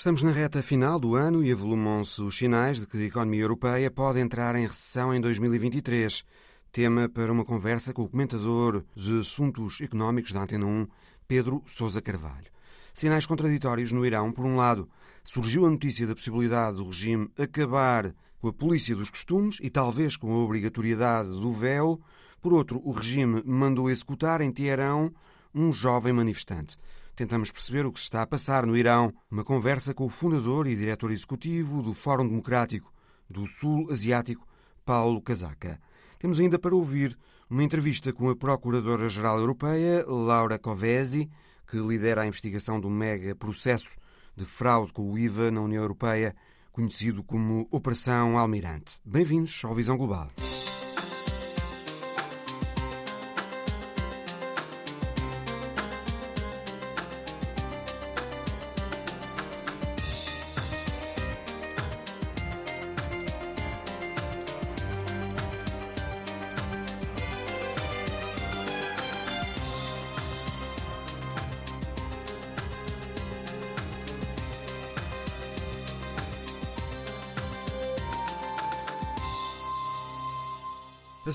Estamos na reta final do ano e avolumam-se os sinais de que a economia europeia pode entrar em recessão em 2023. Tema para uma conversa com o comentador de assuntos económicos da Antena 1, Pedro Sousa Carvalho. Sinais contraditórios no Irão. Por um lado, surgiu a notícia da possibilidade do regime acabar com a polícia dos costumes e talvez com a obrigatoriedade do véu. Por outro, o regime mandou executar em Teherão um jovem manifestante. Tentamos perceber o que se está a passar no Irão. Uma conversa com o fundador e diretor executivo do Fórum Democrático do Sul Asiático, Paulo Casaca. Temos ainda para ouvir uma entrevista com a Procuradora-Geral Europeia, Laura Covesi, que lidera a investigação do mega processo de fraude com o IVA na União Europeia, conhecido como Operação Almirante. Bem-vindos ao Visão Global.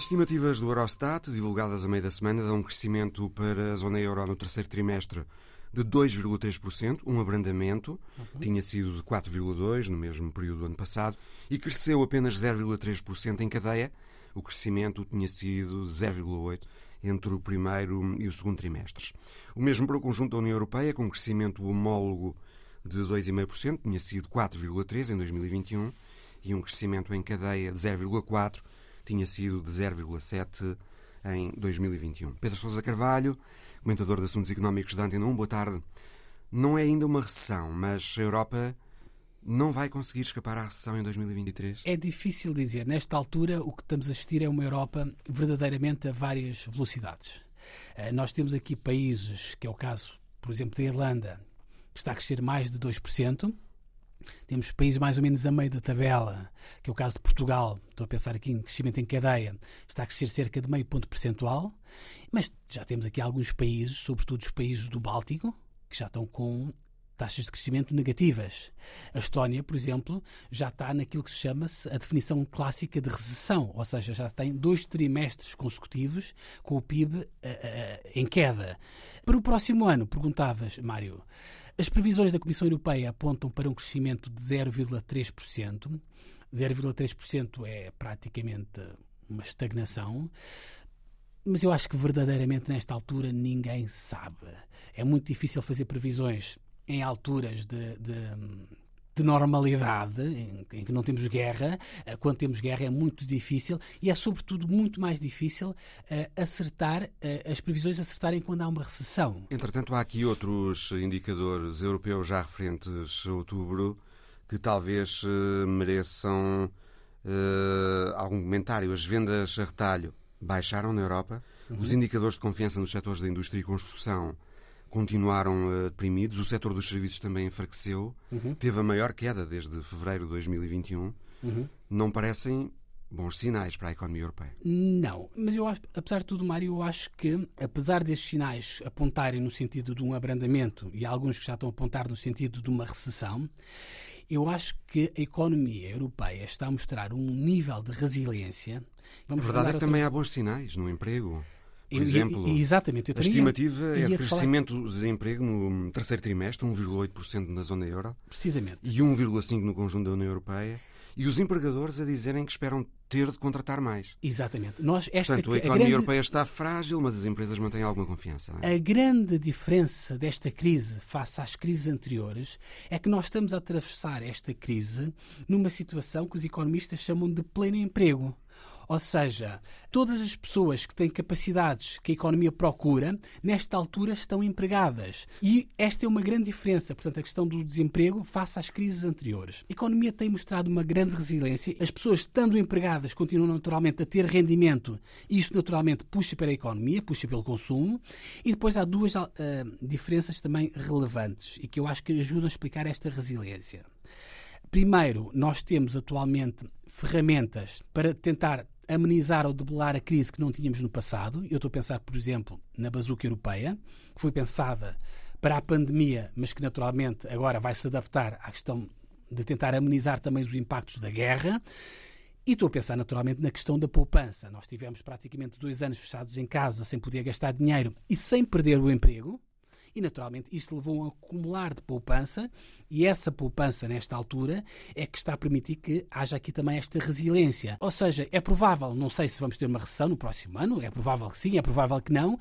Estimativas do Eurostat, divulgadas a meio da semana, dão um crescimento para a zona euro no terceiro trimestre de 2,3%, um abrandamento, uhum. tinha sido de 4,2% no mesmo período do ano passado, e cresceu apenas 0,3% em cadeia. O crescimento tinha sido de 0,8% entre o primeiro e o segundo trimestres. O mesmo para o conjunto da União Europeia, com um crescimento homólogo de 2,5%, tinha sido 4,3% em 2021, e um crescimento em cadeia de 0,4% tinha sido de 0,7 em 2021. Pedro Sousa Carvalho, comentador de assuntos económicos da Antena 1, boa tarde. Não é ainda uma recessão, mas a Europa não vai conseguir escapar à recessão em 2023? É difícil dizer. Nesta altura, o que estamos a assistir é uma Europa verdadeiramente a várias velocidades. Eh, nós temos aqui países, que é o caso, por exemplo, da Irlanda, que está a crescer mais de 2%, temos países mais ou menos a meio da tabela, que é o caso de Portugal, estou a pensar aqui em crescimento em cadeia, está a crescer cerca de meio ponto percentual, mas já temos aqui alguns países, sobretudo os países do Báltico, que já estão com taxas de crescimento negativas. A Estónia, por exemplo, já está naquilo que se chama -se a definição clássica de recessão, ou seja, já tem dois trimestres consecutivos com o PIB uh, uh, em queda. Para o próximo ano, perguntavas, Mário, as previsões da Comissão Europeia apontam para um crescimento de 0,3%. 0,3% é praticamente uma estagnação. Mas eu acho que verdadeiramente nesta altura ninguém sabe. É muito difícil fazer previsões em alturas de, de de normalidade, em, em, que não temos guerra. Eh, quando temos guerra é muito difícil e é, sobretudo, muito mais difícil uh, acertar, uh, as previsões acertarem quando há uma recessão. Entretanto, há aqui outros indicadores europeus já referentes a outubro que talvez uh, mereçam algum comentário. As vendas a retalho baixaram na Europa, uhum. os indicadores de confiança nos setores da indústria e construção continuaram uh, deprimidos. O setor dos serviços também enfraqueceu. Uhum. Teve a maior queda desde fevereiro de 2021. Uhum. Não parecem bons sinais para a economia europeia. Não, mas eu apesar de tudo, Mário, eu acho que apesar destes sinais apontarem no sentido de um abrandamento e alguns que já estão a apontar no sentido de uma recessão, eu acho que a economia europeia está a mostrar um nível de resiliência. Vamos a verdade é que também há bons sinais no emprego. Por exemplo, exatamente, a estimativa é de crescimento falar... do desemprego no terceiro trimestre, 1,8% na zona euro. Precisamente. E 1,5% no conjunto da União Europeia. E os empregadores a dizerem que esperam ter de contratar mais. Exatamente. Nós, esta, Portanto, a economia a grande... europeia está frágil, mas as empresas mantêm alguma confiança. É? A grande diferença desta crise face às crises anteriores é que nós estamos a atravessar esta crise numa situação que os economistas chamam de pleno emprego. Ou seja, todas as pessoas que têm capacidades que a economia procura, nesta altura estão empregadas. E esta é uma grande diferença, portanto, a questão do desemprego face às crises anteriores. A economia tem mostrado uma grande resiliência. As pessoas, estando empregadas, continuam naturalmente a ter rendimento. Isto, naturalmente, puxa para a economia, puxa pelo consumo. E depois há duas uh, diferenças também relevantes e que eu acho que ajudam a explicar esta resiliência. Primeiro, nós temos atualmente ferramentas para tentar amenizar ou debelar a crise que não tínhamos no passado. Eu estou a pensar, por exemplo, na bazuca europeia, que foi pensada para a pandemia, mas que naturalmente agora vai se adaptar à questão de tentar amenizar também os impactos da guerra. E estou a pensar naturalmente na questão da poupança. Nós tivemos praticamente dois anos fechados em casa sem poder gastar dinheiro e sem perder o emprego e, naturalmente, isto levou a um acumular de poupança e essa poupança, nesta altura, é que está a permitir que haja aqui também esta resiliência. Ou seja, é provável, não sei se vamos ter uma recessão no próximo ano, é provável que sim, é provável que não,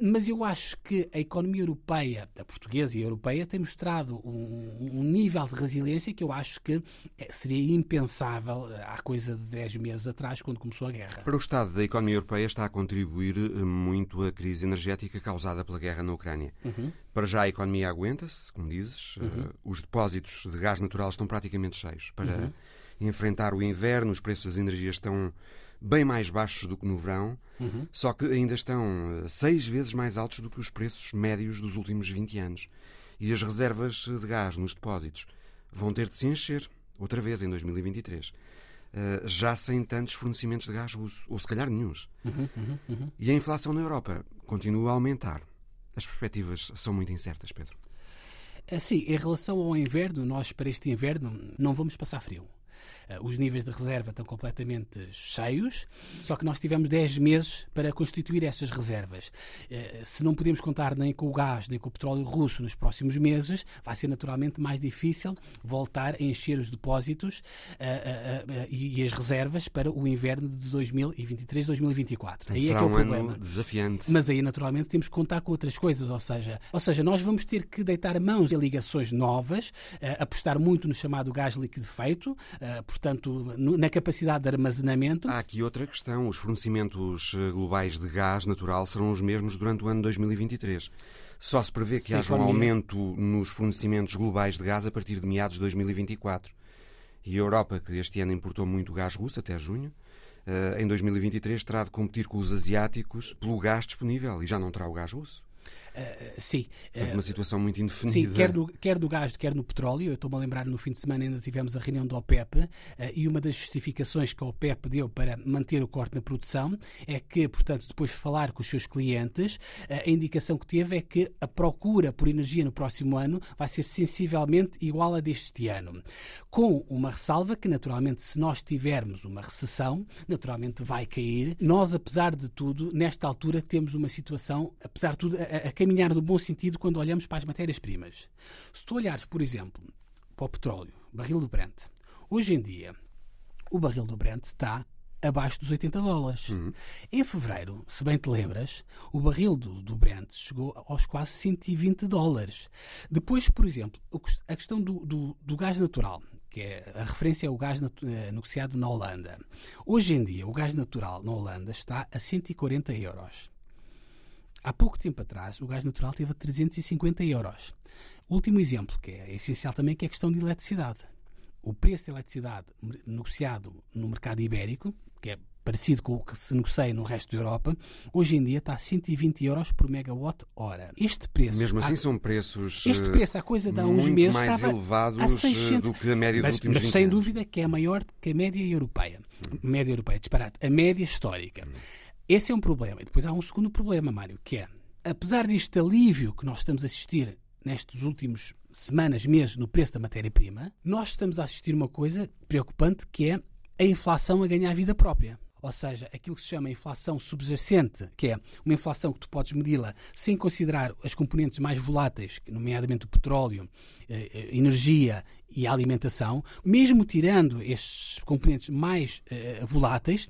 mas eu acho que a economia europeia, a portuguesa e a europeia, tem mostrado um, um nível de resiliência que eu acho que é, seria impensável há coisa de 10 meses atrás, quando começou a guerra. Para o estado da economia europeia está a contribuir eh, muito a crise energética causada pela guerra na Ucrânia. Uhum. Uhum. Para já a economia aguenta-se, como dizes. Uhum. Uh, os depósitos de gás natural estão praticamente cheios. Para uhum. enfrentar o inverno, os preços das energias estão bem mais baixos do que no verão, uhum. só que ainda estão uh, seis vezes mais altos do que os preços médios dos últimos 20 anos. E as reservas de gás nos depósitos vão ter de se encher outra vez em 2023. Uh, já sem tantos fornecimentos de gás russo, ou se calhar nenhums. Uhum, uhum, uhum. E a inflação na Europa continua a aumentar. As perspectivas são muito incertas, Pedro. Eh, sim, em relação ao inverno, nós para este inverno não vamos passar frio. Eh, os níveis de reserva estão completamente cheios, só que nós tivemos 10 meses para constituir essas reservas. Eh, se não podemos contar nem com o gás nem com o petróleo russo nos próximos meses, vai ser naturalmente mais difícil voltar a encher os depósitos eh, e as reservas para o inverno de 2023-2024. Aí Será é que é o um problema. Ano desafiante. Mas aí naturalmente temos que contar com outras coisas, ou seja, ou seja, nós vamos ter que deitar mãos em ligações novas, apostar muito no chamado gás líquido feito, portanto, na capacidade de armazenamento. Há aqui outra questão. Os fornecimentos eh, globais de gás natural serão os mesmos durante o ano 2023. Só se prevê que haja um aumento nos fornecimentos globais de gás a partir de meados de 2024. E a Europa, que este ano importou muito gás russo até junho, eh, em 2023 terá de competir com os asiáticos pelo gás disponível e já não terá o gás russo. Uh, sim. Portanto, uma situação muito indefinida. Sim, quer do, quer do gás, quer no petróleo. Eu estou-me a lembrar, no fim de semana ainda tivemos a reunião do OPEP uh, e uma das justificações que a OPEP deu para manter o corte na produção é que, portanto, depois de falar com os seus clientes, uh, a indicação que teve é que a procura por energia no próximo ano vai ser sensivelmente igual a deste ano. Com uma ressalva que, naturalmente, se nós tivermos uma recessão, naturalmente vai cair. Nós, apesar de tudo, nesta altura temos uma situação, apesar de tudo, a, a caminhar no bom sentido quando olhamos para as matérias-primas. Se tu olhares, por exemplo, para o petróleo, barril do Brent, hoje em dia o barril do Brent está abaixo dos 80 dólares. Uhum. Em fevereiro, se bem te lembras, o barril do, do Brent chegou aos quase 120 dólares. Depois, por exemplo, a questão do, do, do gás natural, que é a referência ao gás eh, negociado na Holanda. Hoje em dia, o gás natural na Holanda está a 140 euros. Há pouco tempo atrás, o gás natural teve a 350 euros. Último exemplo, que é essencial também, que é a questão de eletricidade. O preço da eletricidade negociado no mercado ibérico, que é parecido com o que se negocia no resto da Europa, hoje em dia está a 120 euros por megawatt hora. Este preço... Mesmo assim há, são preços Este preço, há coisa de há uns meses, mais elevados a 600, do que a média mas, dos últimos Mas sem dúvida que é maior que a média europeia. Hum. Média europeia, disparate. A média histórica. Hum. Esse é um problema. E depois há um segundo problema, Mário, que é, apesar deste alívio que nós estamos a assistir nestes últimos semanas, meses, no preço da matéria-prima, nós estamos a assistir uma coisa preocupante que é a inflação a ganhar vida própria. Ou seja, aquilo que se chama inflação subjacente, que é uma inflação que tu podes medi-la sem considerar as componentes mais voláteis, nomeadamente o petróleo, eh, eh, energia e a alimentação, mesmo tirando estes componentes mais eh, voláteis,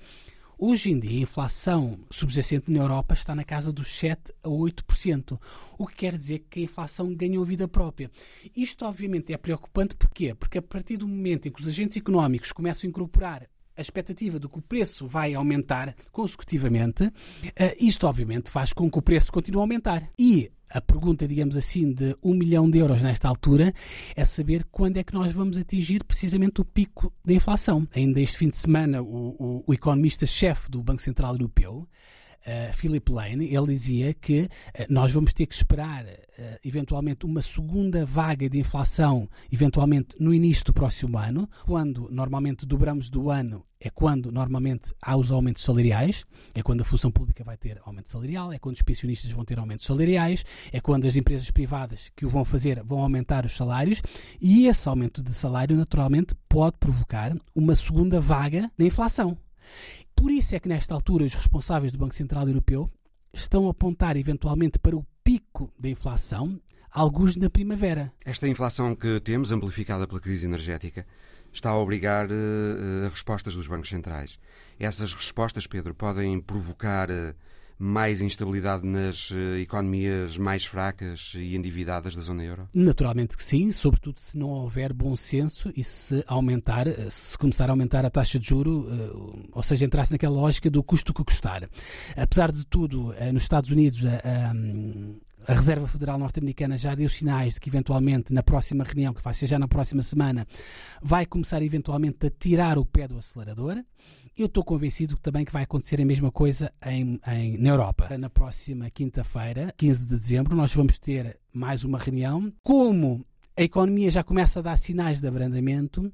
Hoje em dia, a inflação subjacente na Europa está na casa dos 7 a 8%, o que quer dizer que a inflação ganhou vida própria. Isto, obviamente, é preocupante porquê? Porque a partir do momento em que os agentes económicos começam a incorporar a expectativa de que o preço vai aumentar consecutivamente, eh, isto obviamente faz com que o preço continue a aumentar. E a pergunta, digamos assim, de um milhão de euros nesta altura é saber quando é que nós vamos atingir precisamente o pico da inflação. Ainda este fim de semana, o, o, o economista-chefe do Banco Central Europeu uh, Philip Lane, ele dizia que uh, nós vamos ter que esperar uh, eventualmente uma segunda vaga de inflação, eventualmente no início do próximo ano, quando normalmente dobramos do ano é quando normalmente há os aumentos salariais, é quando a função pública vai ter aumento salarial, é quando os pensionistas vão ter aumentos salariais, é quando as empresas privadas que o vão fazer vão aumentar os salários e esse aumento de salário naturalmente pode provocar uma segunda vaga na inflação. Por isso é que nesta altura os responsáveis do Banco Central Europeu estão a apontar eventualmente para o pico da inflação, alguns na primavera. Esta inflação que temos, amplificada pela crise energética, está a obrigar uh, respostas dos bancos centrais. Essas respostas, Pedro, podem provocar uh, mais instabilidade nas uh, economias mais fracas e endividadas da zona euro? Naturalmente que sim, sobretudo se não houver bom senso e se aumentar, se começar a aumentar a taxa de juro, ou seja, entrar-se naquela lógica do custo que custar. Apesar de tudo, nos Estados Unidos a Reserva Federal Norte-Americana já deu sinais de que eventualmente na próxima reunião, que vai ser já na próxima semana, vai começar eventualmente a tirar o pé do acelerador. Eu estou convencido também que vai acontecer a mesma coisa em, em na Europa. Na próxima quinta-feira, 15 de dezembro, nós vamos ter mais uma reunião. Como a economia já começa a dar sinais de abrandamento.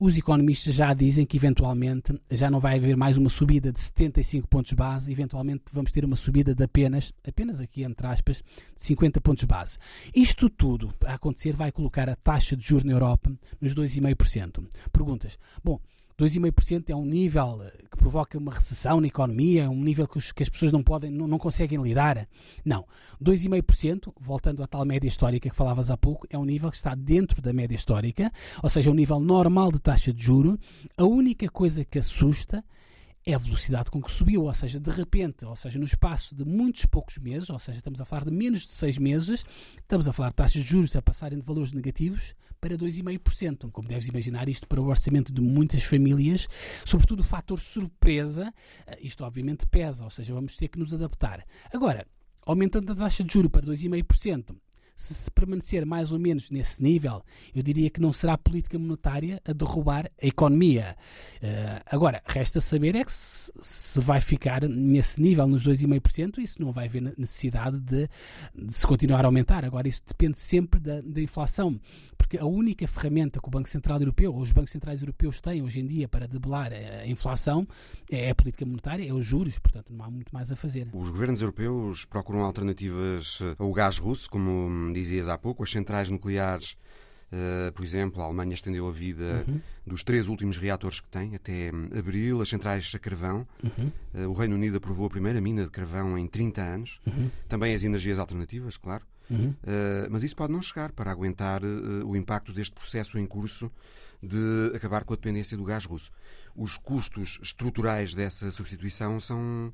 Os economistas já dizem que eventualmente já não vai haver mais uma subida de 75 pontos base, eventualmente vamos ter uma subida de apenas, apenas aqui entre aspas, de 50 pontos base. Isto tudo a acontecer vai colocar a taxa de juros na Europa nos 2,5%. Perguntas. Bom, 2,5% é um nível eh, que provoca uma recessão na economia, é um nível que, os, que as pessoas não podem, não, não conseguem lidar. Não. 2,5%, voltando à tal média histórica que falavas há pouco, é um nível que está dentro da média histórica, ou seja, um nível normal de taxa de juro. A única coisa que assusta é a velocidade com que subiu, ou seja, de repente, ou seja, no espaço de muitos poucos meses, ou seja, estamos a falar de menos de seis meses, estamos a falar de taxas de juros a passarem de valores negativos para 2,5%. Como deves imaginar, isto para o orçamento de muitas famílias, sobretudo o fator surpresa, eh, isto obviamente pesa, ou seja, vamos ter que nos adaptar. Agora, aumentando a taxa de juros para 2,5%, se se permanecer mais ou menos nesse nível, eu diria que não será a política monetária a derrubar a economia. Uh, agora, resta saber é que se, se, vai ficar nesse nível, nos 2,5%, isso não vai haver necessidade de, de, se continuar a aumentar. Agora, isso depende sempre da, da inflação porque a única ferramenta que o Banco Central Europeu, ou os bancos centrais europeus têm hoje em dia para debelar a inflação é a política monetária, é os juros, portanto não há muito mais a fazer. Os governos europeus procuram alternativas ao gás russo, como dizias há pouco, as centrais nucleares Uh, por exemplo, a Alemanha estendeu a vida uhum. dos três últimos reatores que tem até abril, as centrais a carvão. Uhum. Uh, o Reino Unido aprovou a primeira mina de carvão em 30 anos. Uhum. Também as energias alternativas, claro. Uh, mas isso pode não chegar para aguentar o impacto deste processo em curso de acabar com a dependência do gás russo. Os custos estruturais dessa substituição são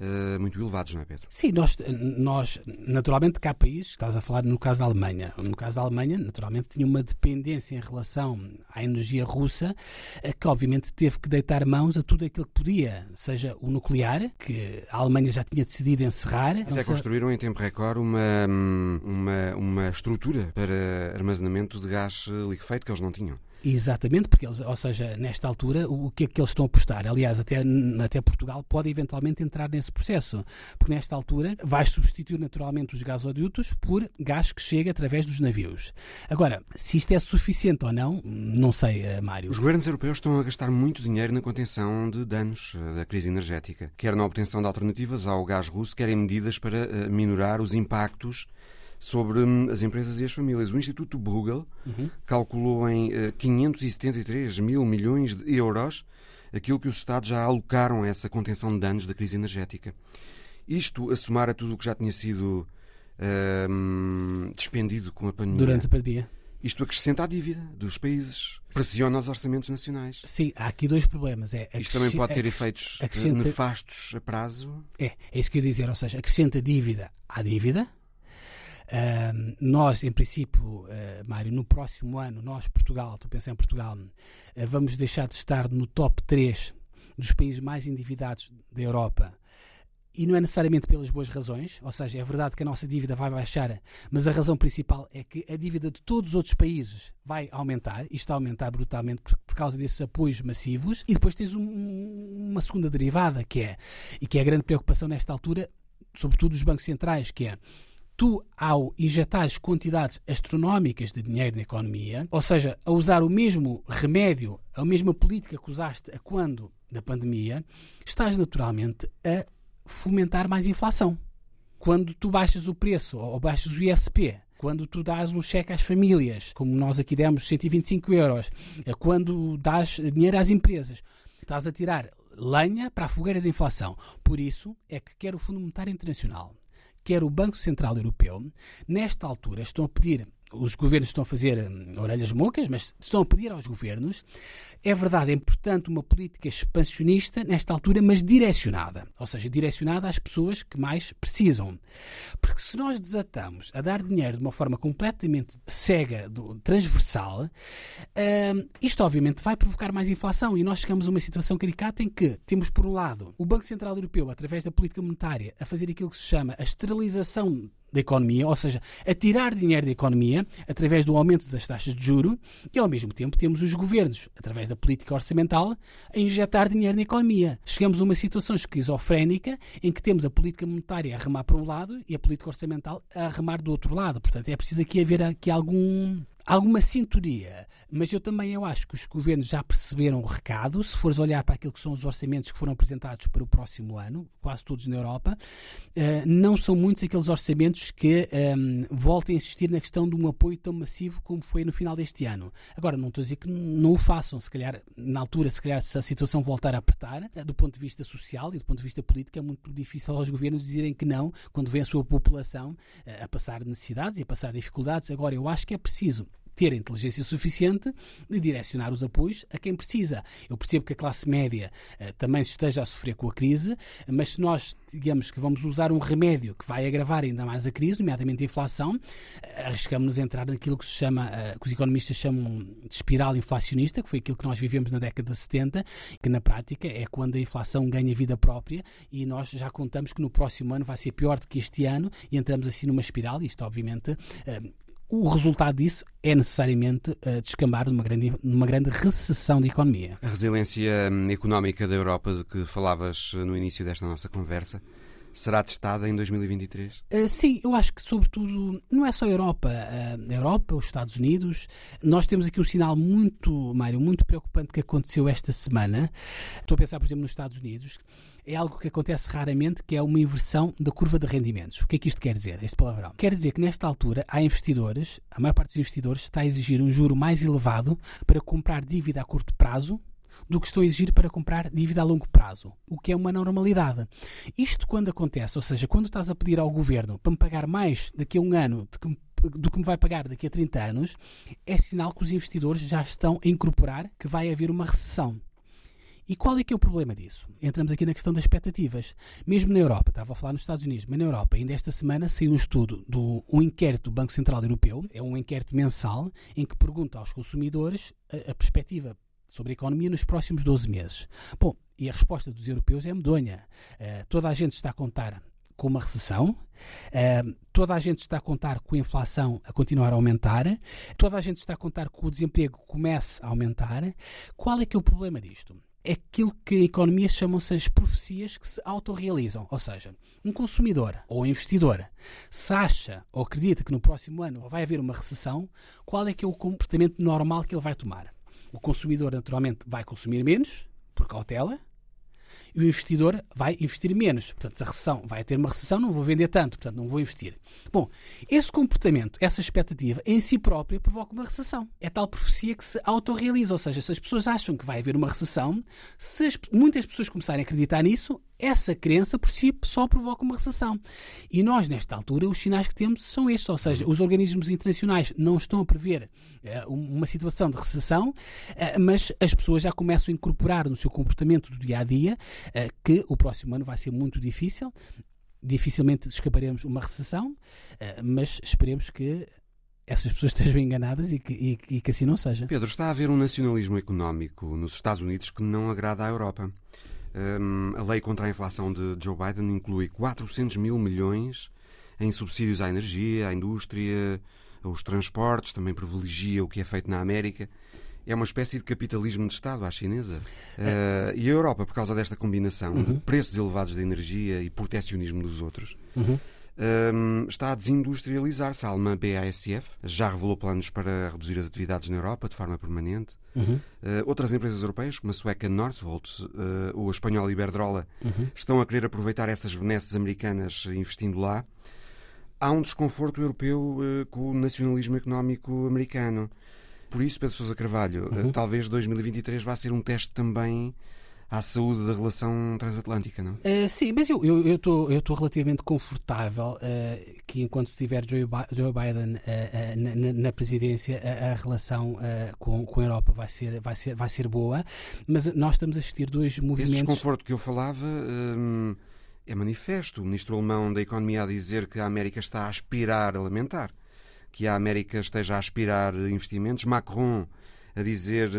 uh, muito elevados, não é, Pedro? Sim, nós, nós, naturalmente, cá países, estás a falar no caso da Alemanha, no caso da Alemanha, naturalmente, tinha uma dependência em relação à energia russa, eh, que obviamente teve que deitar mãos a tudo aquilo que podia, seja o nuclear, que a Alemanha já tinha decidido encerrar. Até construíram em tempo recorde uma, uma, uma estrutura para armazenamento de gás liquefeito que eles não tinham. Exatamente, porque eles, ou seja, nesta altura, o que é que eles estão a apostar? Aliás, até, até Portugal pode eventualmente entrar nesse processo, porque nesta altura vai substituir naturalmente os gasodutos por gás que chega através dos navios. Agora, se isto é suficiente ou não, não sei, eh, Mário. Os governos europeus estão a gastar muito dinheiro na contenção de danos eh, da crise energética, quer na obtenção de alternativas ao gás russo, quer em medidas para eh, minorar os impactos sobre hum, as empresas e as famílias. O Instituto Bruegel uhum. calculou em 573 eh, mil milhões de euros aquilo que os Estados já alocaram a essa contenção de danos da crise energética. Isto a somar a tudo o que já tinha sido uh, despendido com a pandemia. Durante a pandemia. Isto acrescenta a dívida dos países, pressiona os orçamentos nacionais. Sim, há aqui dois problemas. É, Isto também pode ter efeitos acrescenta... nefastos a prazo. É, é isso que eu ia dizer, ou seja, acrescenta dívida à dívida, Nós, em princípio, uh, Mário, no próximo ano, nós, Portugal, estou a pensar em Portugal, uh, vamos deixar de estar no top 3 dos países mais endividados da Europa. E não é necessariamente pelas boas razões, ou seja, é verdade que a nossa dívida vai baixar, mas a razão principal é que a dívida de todos os outros países vai aumentar, e está a aumentar brutalmente por, por causa desses apoios massivos, e depois tens um, uma segunda derivada, que é, e que é a grande preocupação nesta altura, sobretudo dos bancos centrais, que é tu, ao injetares quantidades astronómicas de dinheiro na economia, ou seja, a usar o mesmo remédio, a mesma política que usaste a quando da pandemia, estás naturalmente a fomentar mais inflação. Quando tu baixas o preço ou baixas o ISP, quando tu dás um cheque às famílias, como nós aqui demos 125 euros, quando dás dinheiro às empresas, estás a tirar lenha para a fogueira da inflação. Por isso é que quer o Fundo Monetário Internacional, quer o Banco Central Europeu, nesta altura estão a pedir os governos estão a fazer hum, orelhas mocas, mas estão a pedir aos governos. É verdade, é importante uma política expansionista nesta altura, mas direcionada. Ou seja, direcionada às pessoas que mais precisam. Porque se nós desatamos a dar dinheiro de uma forma completamente cega, transversal, uh, isto obviamente vai provocar mais inflação e nós chegamos a uma situação caricata em que temos, por um lado, o Banco Central Europeu, através da política monetária, a fazer aquilo que se chama a esterilização da economia, ou seja, a tirar dinheiro da economia através do aumento das taxas de juro e ao mesmo tempo temos os governos, através da política orçamental, a injetar dinheiro na economia. Chegamos a uma situação esquizofrénica em que temos a política monetária a remar para um lado e a política orçamental a remar do outro lado. Portanto, é preciso aqui haver aqui algum alguma sintonia, mas eu também eu acho que os governos já perceberam o recado. Se fores olhar para aquilo que são os orçamentos que foram apresentados para o próximo ano, quase todos na Europa, uh, não são muitos aqueles orçamentos que um, ehm, voltem a insistir na questão de um apoio tão massivo como foi no final deste ano. Agora, não estou a dizer que não o façam, se calhar, na altura, se calhar, se a situação voltar a apertar, uh, do ponto de vista social e do ponto de vista político, é muito difícil aos governos dizerem que não, quando vê a sua população uh, a passar necessidades e a passar dificuldades. Agora, eu acho que é preciso ter inteligência suficiente de direcionar os apoios a quem precisa. Eu percebo que a classe média uh, também esteja a sofrer com a crise, mas se nós, digamos que vamos usar um remédio que vai agravar ainda mais a crise, nomeadamente a inflação, uh, arriscamos-nos a entrar naquilo que se chama, uh, que os economistas chamam de espiral inflacionista, que foi aquilo que nós vivemos na década de 70, que na prática é quando a inflação ganha vida própria e nós já contamos que no próximo ano vai ser pior do que este ano e entramos assim numa espiral, isto obviamente o resultado disso é necessariamente uh, descambar numa grande, numa grande recessão de economia. A resiliência hum, económica da Europa de que falavas no início desta nossa conversa será testada em 2023? Uh, eh, sim, eu acho que, sobretudo, não é só a Europa. Uh, a Europa, os Estados Unidos. Nós temos aqui um sinal muito, Mário, muito preocupante que aconteceu esta semana. Estou a pensar, por exemplo, nos Estados Unidos é algo que acontece raramente, que é uma inversão da curva de rendimentos. O que é que isto quer dizer, este palavrão? Quer dizer que nesta altura há investidores, a maior parte dos investidores está a exigir um juro mais elevado para comprar dívida a curto prazo do que estão a exigir para comprar dívida a longo prazo, o que é uma normalidade. Isto quando acontece, ou seja, quando estás a pedir ao governo para me pagar mais daqui a um ano do que do que me vai pagar daqui a 30 anos, é sinal que os investidores já estão a incorporar que vai haver uma recessão. E qual é que é o problema disso? Entramos aqui na questão das expectativas. Mesmo na Europa, estava a falar nos Estados Unidos, mas na Europa, ainda esta semana saiu um estudo do um inquérito do Banco Central Europeu, é um inquérito mensal, em que pergunta aos consumidores a, a perspectiva sobre a economia nos próximos 12 meses. Bom, e a resposta dos europeus é medonha. Uh, toda a gente está a contar com uma recessão, uh, toda a gente está a contar com a inflação a continuar a aumentar, toda a gente está a contar que o desemprego comece a aumentar. Qual é que é o problema disto? É aquilo que em economia chamam-se as profecias que se autorrealizam. Ou seja, um consumidor ou investidor se acha ou acredita que no próximo ano vai haver uma recessão, qual é que é o comportamento normal que ele vai tomar? O consumidor, naturalmente, vai consumir menos, por cautela, e o investidor vai investir menos. Portanto, se a recessão vai ter uma recessão, não vou vender tanto, portanto, não vou investir. Bom, esse comportamento, essa expectativa em si própria provoca uma recessão. É tal profecia que se autorrealiza, ou seja, se as pessoas acham que vai haver uma recessão, se as, muitas pessoas começarem a acreditar nisso, essa crença por si só provoca uma recessão. E nós, nesta altura, os sinais que temos são estes, ou seja, os organismos internacionais não estão a prever uh, uma situação de recessão, uh, mas as pessoas já começam a incorporar no seu comportamento do dia a dia uh, que o próximo ano vai ser muito difícil. Dificilmente escaparemos uma recessão, mas esperemos que essas pessoas estejam enganadas e que, e, e que assim não seja. Pedro, está a haver um nacionalismo económico nos Estados Unidos que não agrada à Europa. Um, a lei contra a inflação de Joe Biden inclui 400 mil milhões em subsídios à energia, à indústria, aos transportes, também privilegia o que é feito na América. É uma espécie de capitalismo de Estado à chinesa. Uh, e a Europa, por causa desta combinação uhum. de preços elevados de energia e protecionismo dos outros, uhum. Um, está a desindustrializar-se. A alemã BASF já revelou planos para reduzir as atividades na Europa de forma permanente. Uhum. Uh, outras empresas europeias, como a sueca Northvolt uh, ou a espanhola Iberdrola, uhum. estão a querer aproveitar essas benesses americanas investindo lá. Há um desconforto europeu com o nacionalismo económico americano. Por isso, Pedro Sousa Carvalho, uhum. talvez 2023 vá ser um teste também à saúde da relação transatlântica, não? Uh, sim, mas eu estou eu, eu relativamente confortável uh, que enquanto tiver Joe, Biden uh, na, na, presidência a, a relação com, com a Europa vai ser, vai, ser, vai ser boa, mas nós estamos a assistir dois movimentos... Esse desconforto que eu falava um, é manifesto. O ministro alemão da Economia a dizer que a América está a aspirar a lamentar que a América esteja a aspirar investimentos. Macron a dizer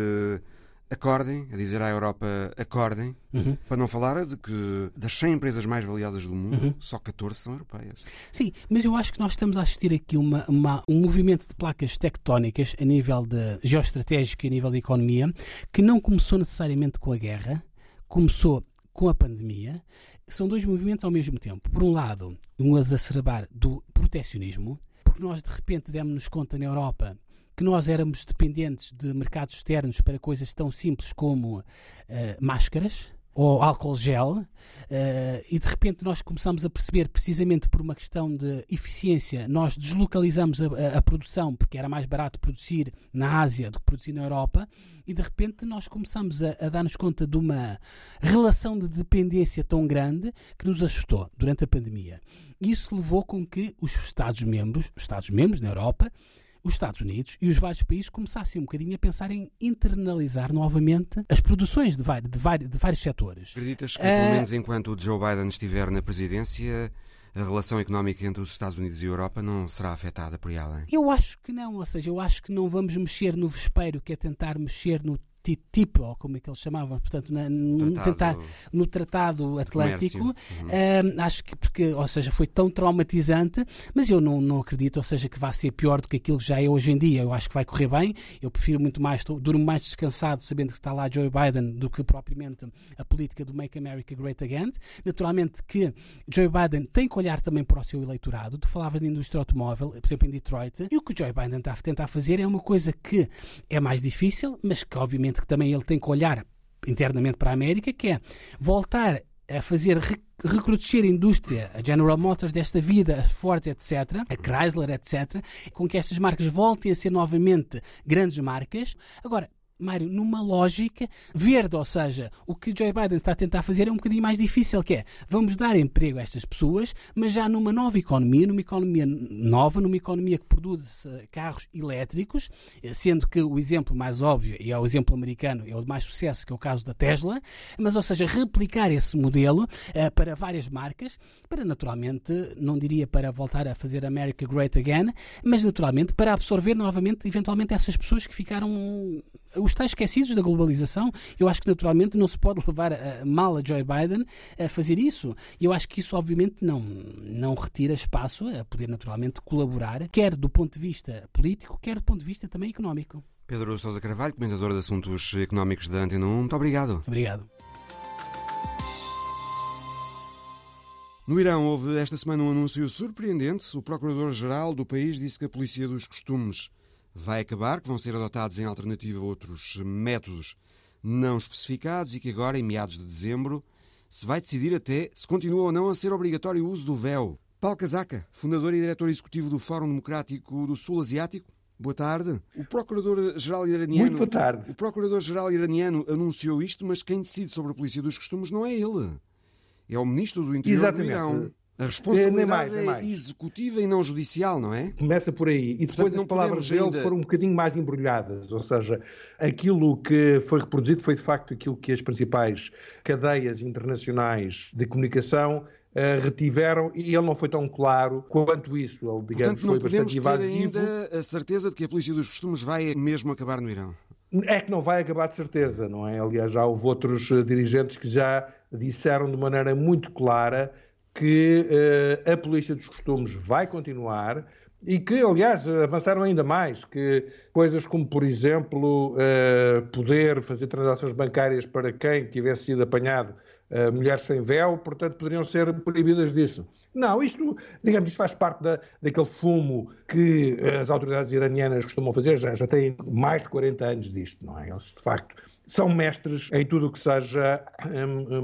acordem, a dizer à Europa acordem, uhum. para não falar de que das 100 empresas mais valiosas do mundo, uhum. só 14 são europeias. Sim, mas eu acho que nós estamos a assistir aqui uma, uma, um movimento de placas tectónicas a nível de geoestratégico e a nível de economia, que não começou necessariamente com a guerra, começou com a pandemia. São dois movimentos ao mesmo tempo. Por um lado, um exacerbar do proteccionismo, porque nós de repente demos-nos conta na Europa que nós éramos dependentes de mercados externos para coisas tão simples como uh, máscaras ou álcool gel, uh, e de repente nós começamos a perceber, precisamente por uma questão de eficiência, nós deslocalizamos a, a, produção, porque era mais barato produzir na Ásia do que produzir na Europa, e de repente nós começamos a, a dar-nos conta de uma relação de dependência tão grande que nos assustou durante a pandemia. Isso levou com que os Estados-membros, os Estados-membros na Europa, os Estados Unidos e os vários países começassem um bocadinho a pensar em internalizar novamente as produções de, vários, de de vários setores. Acreditas que, pelo uh, menos enquanto o Joe Biden estiver na presidência, a relação económica entre os Estados Unidos e a Europa não será afetada por aí além? Eu acho que não, ou seja, eu acho que não vamos mexer no vespeiro, que é tentar mexer no TTIP, ou como é que eles chamavam, portanto, na, no, tratado, no Tratado Atlântico, uhum. uh, acho que, porque, ou seja, foi tão traumatizante, mas eu não, não acredito, ou seja, que vai ser pior do que aquilo que já é hoje em dia. Eu acho que vai correr bem, eu prefiro muito mais, estou, durmo mais descansado sabendo que está lá Joe Biden do que propriamente a política do Make America Great Again. Naturalmente que Joe Biden tem que olhar também para o seu eleitorado. Tu falavas de indústria automóvel, por exemplo, em Detroit, e o que o Joe Biden está a tentar fazer é uma coisa que é mais difícil, mas que obviamente que também ele tem que olhar internamente para a América, que é voltar a fazer recrudescer a indústria, a General Motors desta vida, a Ford, etc., a Chrysler, etc., com que estas marcas voltem a ser novamente grandes marcas. Agora, Mário, numa lógica verde, ou seja, o que Joe Biden está a tentar fazer é um bocadinho mais difícil, que é, vamos dar emprego a estas pessoas, mas já numa nova economia, numa economia nova, numa economia que produz carros elétricos, sendo que o exemplo mais óbvio, e é o exemplo americano, é o de mais sucesso, que é o caso da Tesla, mas, ou seja, replicar esse modelo uh, para várias marcas, para naturalmente, não diria para voltar a fazer America Great Again, mas naturalmente para absorver novamente, eventualmente, essas pessoas que ficaram os tais esquecidos da globalização, eu acho que naturalmente não se pode levar a, mal a Joe Biden a fazer isso. E eu acho que isso, obviamente, não, não retira espaço a poder naturalmente colaborar, quer do ponto de vista político, quer do ponto de vista também económico. Pedro Sousa Carvalho, comentador de assuntos económicos da Antena 1, muito obrigado. Obrigado. No Irão houve esta semana um anúncio surpreendente. O procurador-geral do país disse que a polícia dos costumes vai acabar, que vão ser adotados em alternativa outros métodos não especificados e que agora, em meados de dezembro, se vai decidir até se continua ou não a ser obrigatório o uso do véu. Paulo Casaca, fundador e diretor executivo do Fórum Democrático do Sul Asiático. Boa tarde. O Procurador-Geral iraniano. Muito boa tarde. O Procurador-Geral iraniano anunciou isto, mas quem decide sobre a polícia dos costumes não é ele. É o Ministro do Interior Exatamente. do Irão. A responsabilidade nem mais, nem mais. é executiva e não judicial, não é? Começa por aí. E depois Portanto, as palavras dele ainda... foram um bocadinho mais embrulhadas. Ou seja, aquilo que foi reproduzido foi de facto aquilo que as principais cadeias internacionais de comunicação Uh, retiveram e ele não foi tão claro quanto isso. Ele, digamos, Portanto, foi bastante evasivo. ainda a certeza de que a polícia dos costumes vai mesmo acabar no Irão. É que não vai acabar de certeza, não é? Aliás, já houve outros eh, dirigentes que já disseram de maneira muito clara que uh, a polícia dos costumes vai continuar e que, aliás, avançaram ainda mais, que coisas como, por exemplo, uh, poder fazer transações bancárias para quem tivesse sido apanhado uh, mulheres sem véu, portanto, poderiam ser proibidas disso. Não, isto, digamos, isto faz parte da, daquele fumo que as autoridades iranianas costumam fazer, já, já têm mais de 40 anos disto, não é? Eles, de facto, são mestres em tudo o que seja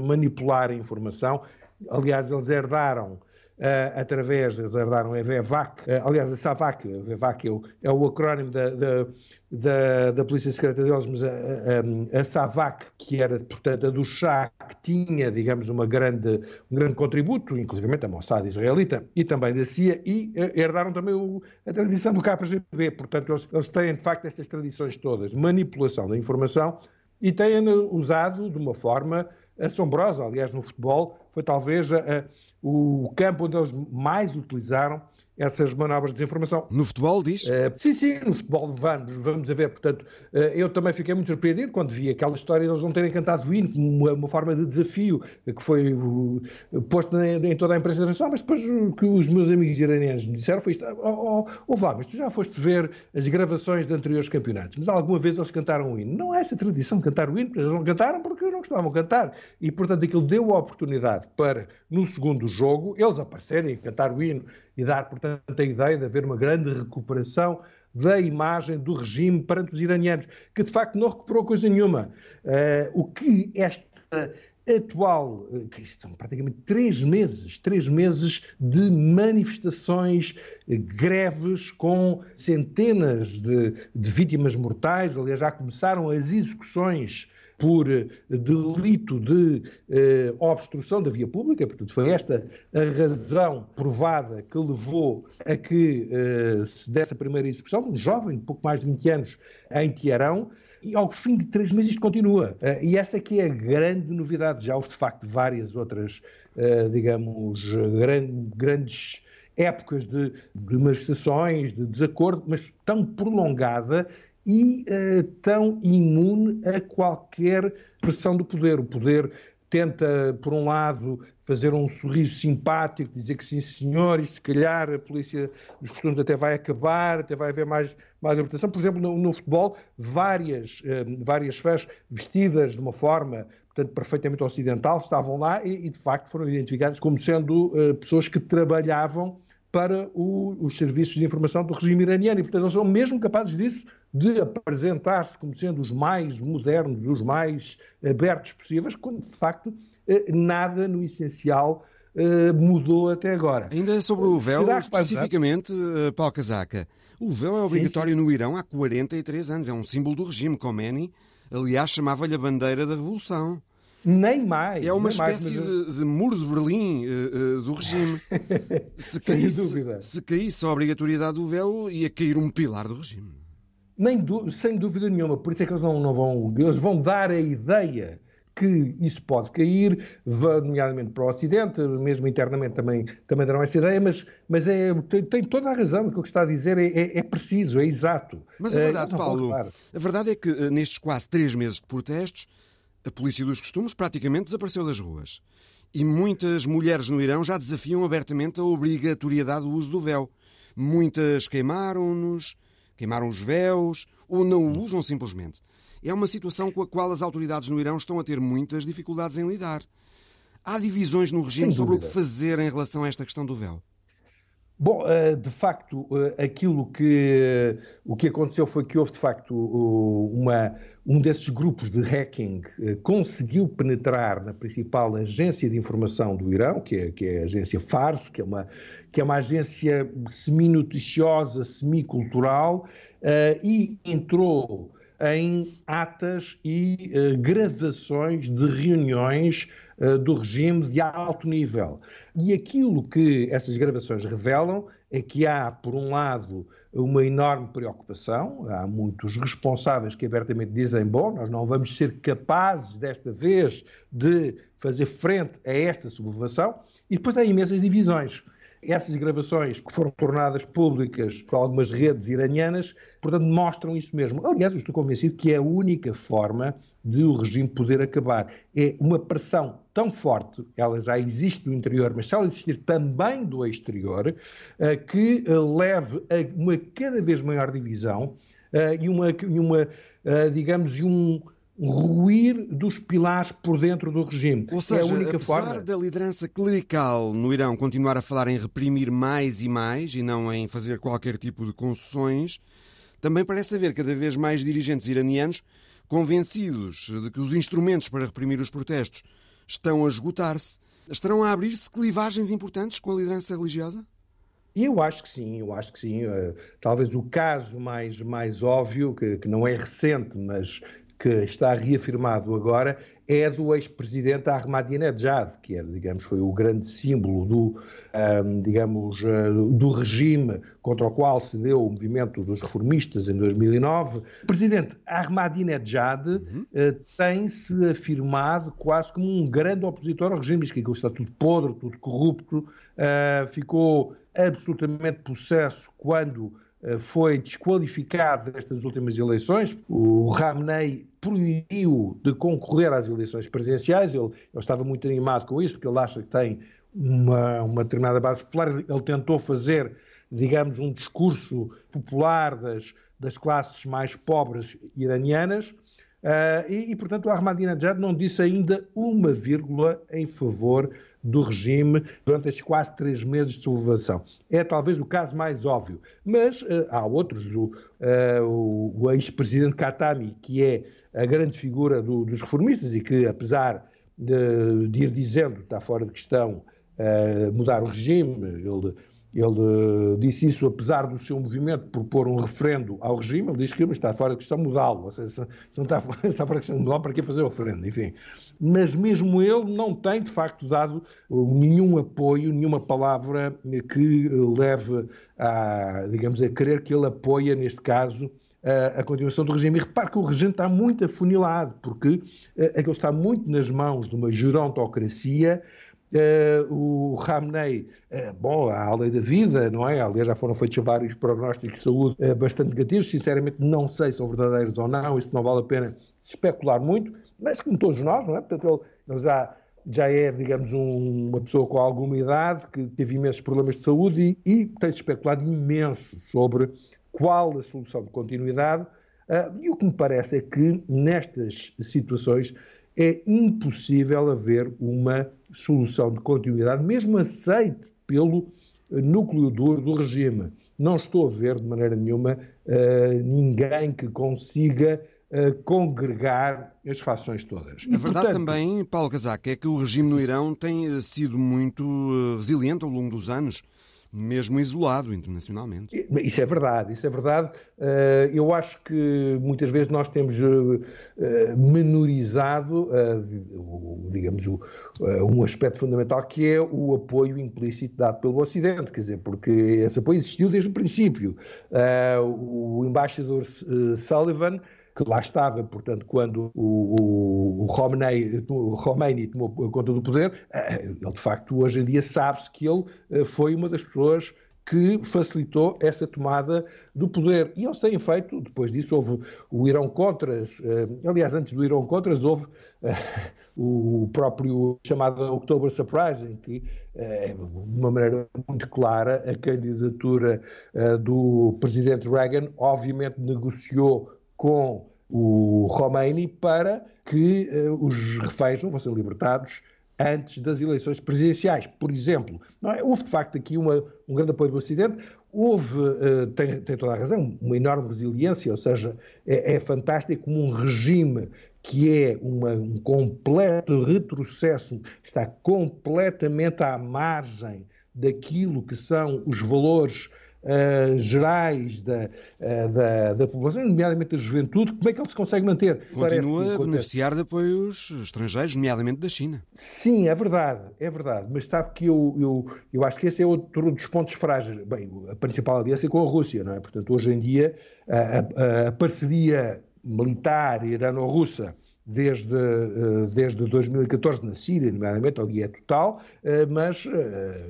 manipular a informação. Aliás, eles herdaram Uh, através, eles herdaram a VEVAC, uh, aliás, a SAVAC, a VEVAC é o, é o acrónimo da, da, da, da, Polícia Secreta deles, mas a, a, a, SAVAC, que era, portanto, a do Chá, que tinha, digamos, uma grande, um grande contributo, inclusive a Mossad israelita e também da CIA, e uh, herdaram também o, a tradição do KGB. Portanto, eles, eles têm, de facto, estas tradições todas manipulação da informação e têm usado de uma forma assombrosa. Aliás, no futebol, foi talvez a o campo onde eles mais utilizaram essas manobras de desinformação. No futebol, diz? Uh, sim, sim, no futebol vamos, vamos a ver. Portanto, uh, eu também fiquei muito surpreendido quando vi aquela história de eles não terem cantado o hino como uma, uma, forma de desafio que foi uh, posto em, em, toda a imprensa internacional, mas depois o que os meus amigos iranianos me disseram foi isto, oh, oh, oh vá, mas tu já foste ver as gravações de anteriores campeonatos, mas alguma vez eles cantaram o hino. Não é essa tradição de cantar o hino, eles não cantaram porque não gostavam de cantar. E, portanto, aquilo deu a oportunidade para, no segundo jogo, eles aparecerem e cantar o hino e dar, portanto, a ideia de haver uma grande recuperação da imagem do regime perante os iranianos, que de facto não recuperou coisa nenhuma. Uh, o que esta atual, eh, que são praticamente três meses, três meses de manifestações, eh, greves com centenas de, de vítimas mortais. Aliás, já começaram as execuções por eh, delito de eh, obstrução da via pública, portanto, foi esta a razão provada que levou a que eh, se desse a primeira execução um jovem de pouco mais de 20 anos em Tiarão. E ao fim de três meses isto continua. Uh, e essa aqui é a grande novidade. Já houve, de facto, várias outras, uh, digamos, gran grandes épocas de, de manifestações, de desacordo, mas tão prolongada e uh, tão imune a qualquer pressão do poder. O poder tenta, por um lado, fazer um sorriso simpático, dizer que sim, senhor, e se calhar a polícia dos costumes até vai acabar, até vai haver mais, mais libertação. Por exemplo, no, no futebol, várias, uh, várias fãs vestidas de uma forma portanto, perfeitamente ocidental estavam lá e, e de facto, foram identificadas como sendo uh, pessoas que trabalhavam para o, os serviços de informação do regime iraniano. E, portanto, eles são mesmo capazes disso, de apresentar-se como sendo os mais modernos, os mais abertos possíveis, quando, de facto, eh, nada no essencial eh, mudou até agora. Ainda sobre o véu, especificamente, eh, Paulo Casaca. O véu é obrigatório sim, sim. no Irão há 43 anos. É um símbolo do regime. Khomeini, aliás, chamava-lhe a bandeira da revolução. Nem mais. É uma espécie mais, mas... de, de, muro de Berlim uh, uh, do regime. Se caísse, sem dúvida. Se caísse a obrigatoriedade do véu, ia cair um pilar do regime. Nem sem dúvida nenhuma. Por isso é que eles não, não vão. Eles vão dar a ideia que isso pode cair, nomeadamente para o Ocidente, mesmo internamente também, também darão essa ideia, mas, mas é, tem, tem toda a razão, o que está a dizer é, é, é preciso, é exato. Mas a verdade, é, Paulo, a verdade é que nestes quase três meses de protestos, a polícia dos costumes praticamente desapareceu das ruas. E muitas mulheres no Irão já desafiam abertamente a obrigatoriedade do uso do véu. Muitas queimaram-nos, queimaram os véus ou não o usam simplesmente. É uma situação com a qual as autoridades no Irão estão a ter muitas dificuldades em lidar. Há divisões no regime sobre o que fazer em relação a esta questão do véu. Bom, eh, de facto, eh, aquilo que, o que aconteceu foi que houve, de facto, uma, um desses grupos de hacking eh, conseguiu penetrar na principal agência de informação do Irão, que é, que é a agência Fars, que é uma, que é uma agência semi-noticiosa, semi-cultural, e entrou em atas e gravações de reuniões eh, do regime de alto nível. E aquilo que essas gravações revelam é que há, por um lado, uma enorme preocupação, há muitos responsáveis que abertamente dizem: bom, nós não vamos ser capazes desta vez de fazer frente a esta sublevação, e depois há imensas divisões. Essas gravações que foram tornadas públicas por algumas redes iranianas, portanto, mostram isso mesmo. Aliás, eu estou convencido que é a única forma de o regime poder acabar. É uma pressão tão forte, ela já existe no interior, mas se ela existir também do exterior, eh, que eh, leve a uma cada vez maior divisão eh, e uma, uma digamos, um ruir dos pilares por dentro do regime. Ou seja, é a única apesar forma. da liderança clerical no Irão continuar a falar em reprimir mais e mais e não em fazer qualquer tipo de concessões, também parece haver cada vez mais dirigentes iranianos convencidos de que os instrumentos para reprimir os protestos estão a esgotar-se. Estarão a abrir-se clivagens importantes com a liderança religiosa? Eu acho que sim, eu acho que sim. Eh, talvez o caso mais, mais óbvio, que, que não é recente, mas que está reafirmado agora é do ex-presidente Ahmadinejad, que era, digamos, foi o grande símbolo do, um, digamos, uh, do regime contra o qual se deu o movimento dos reformistas em 2009. O presidente Ahmadinejad uhum. uh, tem-se afirmado quase como um grande opositor ao regime, diz que está tudo podre, tudo corrupto, uh, ficou absolutamente possesso quando foi desqualificado destas últimas eleições. O Ramney proibiu de concorrer às eleições presidenciais. Ele, ele, estava muito animado com isso, porque ele acha que tem uma, uma determinada base popular. Ele tentou fazer, digamos, um discurso popular das, das classes mais pobres iranianas. Uh, e, e, portanto, o Ahmadinejad não disse ainda uma vírgula em favor do regime durante estes quase três meses de sublevação. É talvez o caso mais óbvio. Mas uh, há outros. O, uh, o, ex-presidente Khatami, que é a grande figura do, dos reformistas e que, apesar de, de, ir dizendo, está fora de questão, uh, mudar o regime, ele ele uh, disse isso apesar do seu movimento propor um referendo ao regime. Ele diz que está fora de questão mudá-lo. Seja, se não está, está fora de questão mudá-lo, para que fazer o referendo? Enfim. Mas mesmo ele não tem, de facto, dado uh, nenhum apoio, nenhuma palavra que leve a, digamos, a crer que ele apoia, neste caso, a continuação do regime. E repare que o regime está muito afunilado, porque uh, aquilo está muito nas mãos de uma gerontocracia Uh, o Ramney, uh, bom, a lei da vida, não é? Aliás, já foram feitos vários prognósticos de saúde uh, bastante negativos. Sinceramente, não sei se são verdadeiros ou não, isso não vale a pena especular muito, mas como todos nós, não é? Portanto, ele, ele já, já é, digamos, um, uma pessoa com alguma idade que teve imensos problemas de saúde e, e tem-se especulado imenso sobre qual a solução de continuidade. e o que me parece é que nestas situações é impossível haver uma solução de continuidade, mesmo aceite pelo núcleo duro do regime. Não estou a ver de maneira nenhuma uh, ninguém que consiga uh, congregar as fações todas. A verdade portanto, também, Paulo Casaco, é que o regime no Irão tem sido muito resiliente ao longo dos anos mesmo isolado internacionalmente. Isso é verdade, isso é verdade. Eh, eu acho que muitas vezes nós temos eh, menorizado, eh, digamos, um aspecto fundamental que é o apoio implícito dado pelo Ocidente, quer dizer, porque esse apoio existiu desde o princípio. O embaixador Sullivan que lá estava, portanto, quando o, o, Khomeini, o tomou conta do poder, eh, ele de facto hoje em dia sabe-se que ele eh, foi uma das pessoas que facilitou essa tomada do poder. E eles têm feito, depois disso houve o Irão Contras, eh, aliás, antes do Irão Contras houve o próprio chamado October Surprising, que de uma maneira muito clara a candidatura do presidente Reagan obviamente negociou com o Khomeini para que uh, os reféns não fossem libertados antes das eleições presidenciais. Por exemplo, é? houve de facto aqui uma, um grande apoio do Ocidente, houve, uh, tem, tem, toda a razão, uma enorme resiliência, ou seja, é, é fantástico como um regime que é uma, um completo retrocesso, está completamente à margem daquilo que são os valores uh, gerais da, uh, da, da, população, nomeadamente da juventude, como é que ele se consegue manter? Continua a beneficiar de apoios estrangeiros, nomeadamente da China. Sim, é verdade, é verdade, mas sabe que eu, eu, eu acho que esse é outro dos pontos frágeis. Bem, a principal aliança é com a Rússia, não é? Portanto, hoje em dia, a, a, a parceria militar irano-russa desde, eh, desde 2014 na Síria, nomeadamente, ali é total, mas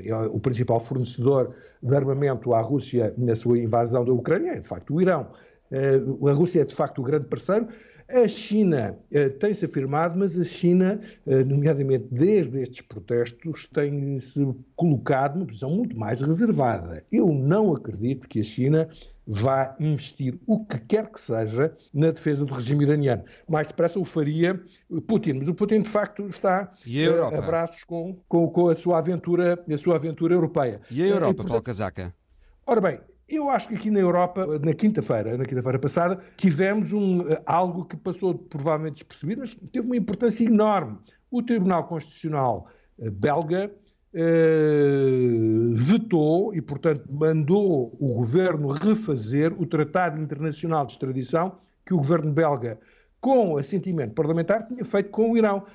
é o principal fornecedor de armamento à Rússia na sua invasão da Ucrânia é, de facto, o Irão. A Rússia é, de facto, o grande parceiro. A China eh, tem-se afirmado, mas a China, eh, nomeadamente desde estes protestos, tem-se colocado numa posição muito mais reservada. Eu não acredito que a China vá investir o que quer que seja na defesa do regime iraniano. Mais depressa o faria Putin, mas o Putin de facto está a, a braços com, com, com, a, sua aventura, a sua aventura europeia. E a Europa, e, portanto, Paulo Casaca? Ora bem, eu acho que aqui na Europa, na quinta-feira, na quinta-feira passada, tivemos um, eh, algo que passou provavelmente despercebido, mas teve uma importância enorme. O Tribunal Constitucional eh, belga eh, vetou e, portanto, mandou o governo refazer o Tratado Internacional de Extradição que o governo belga, com assentimento parlamentar, tinha feito com o Irão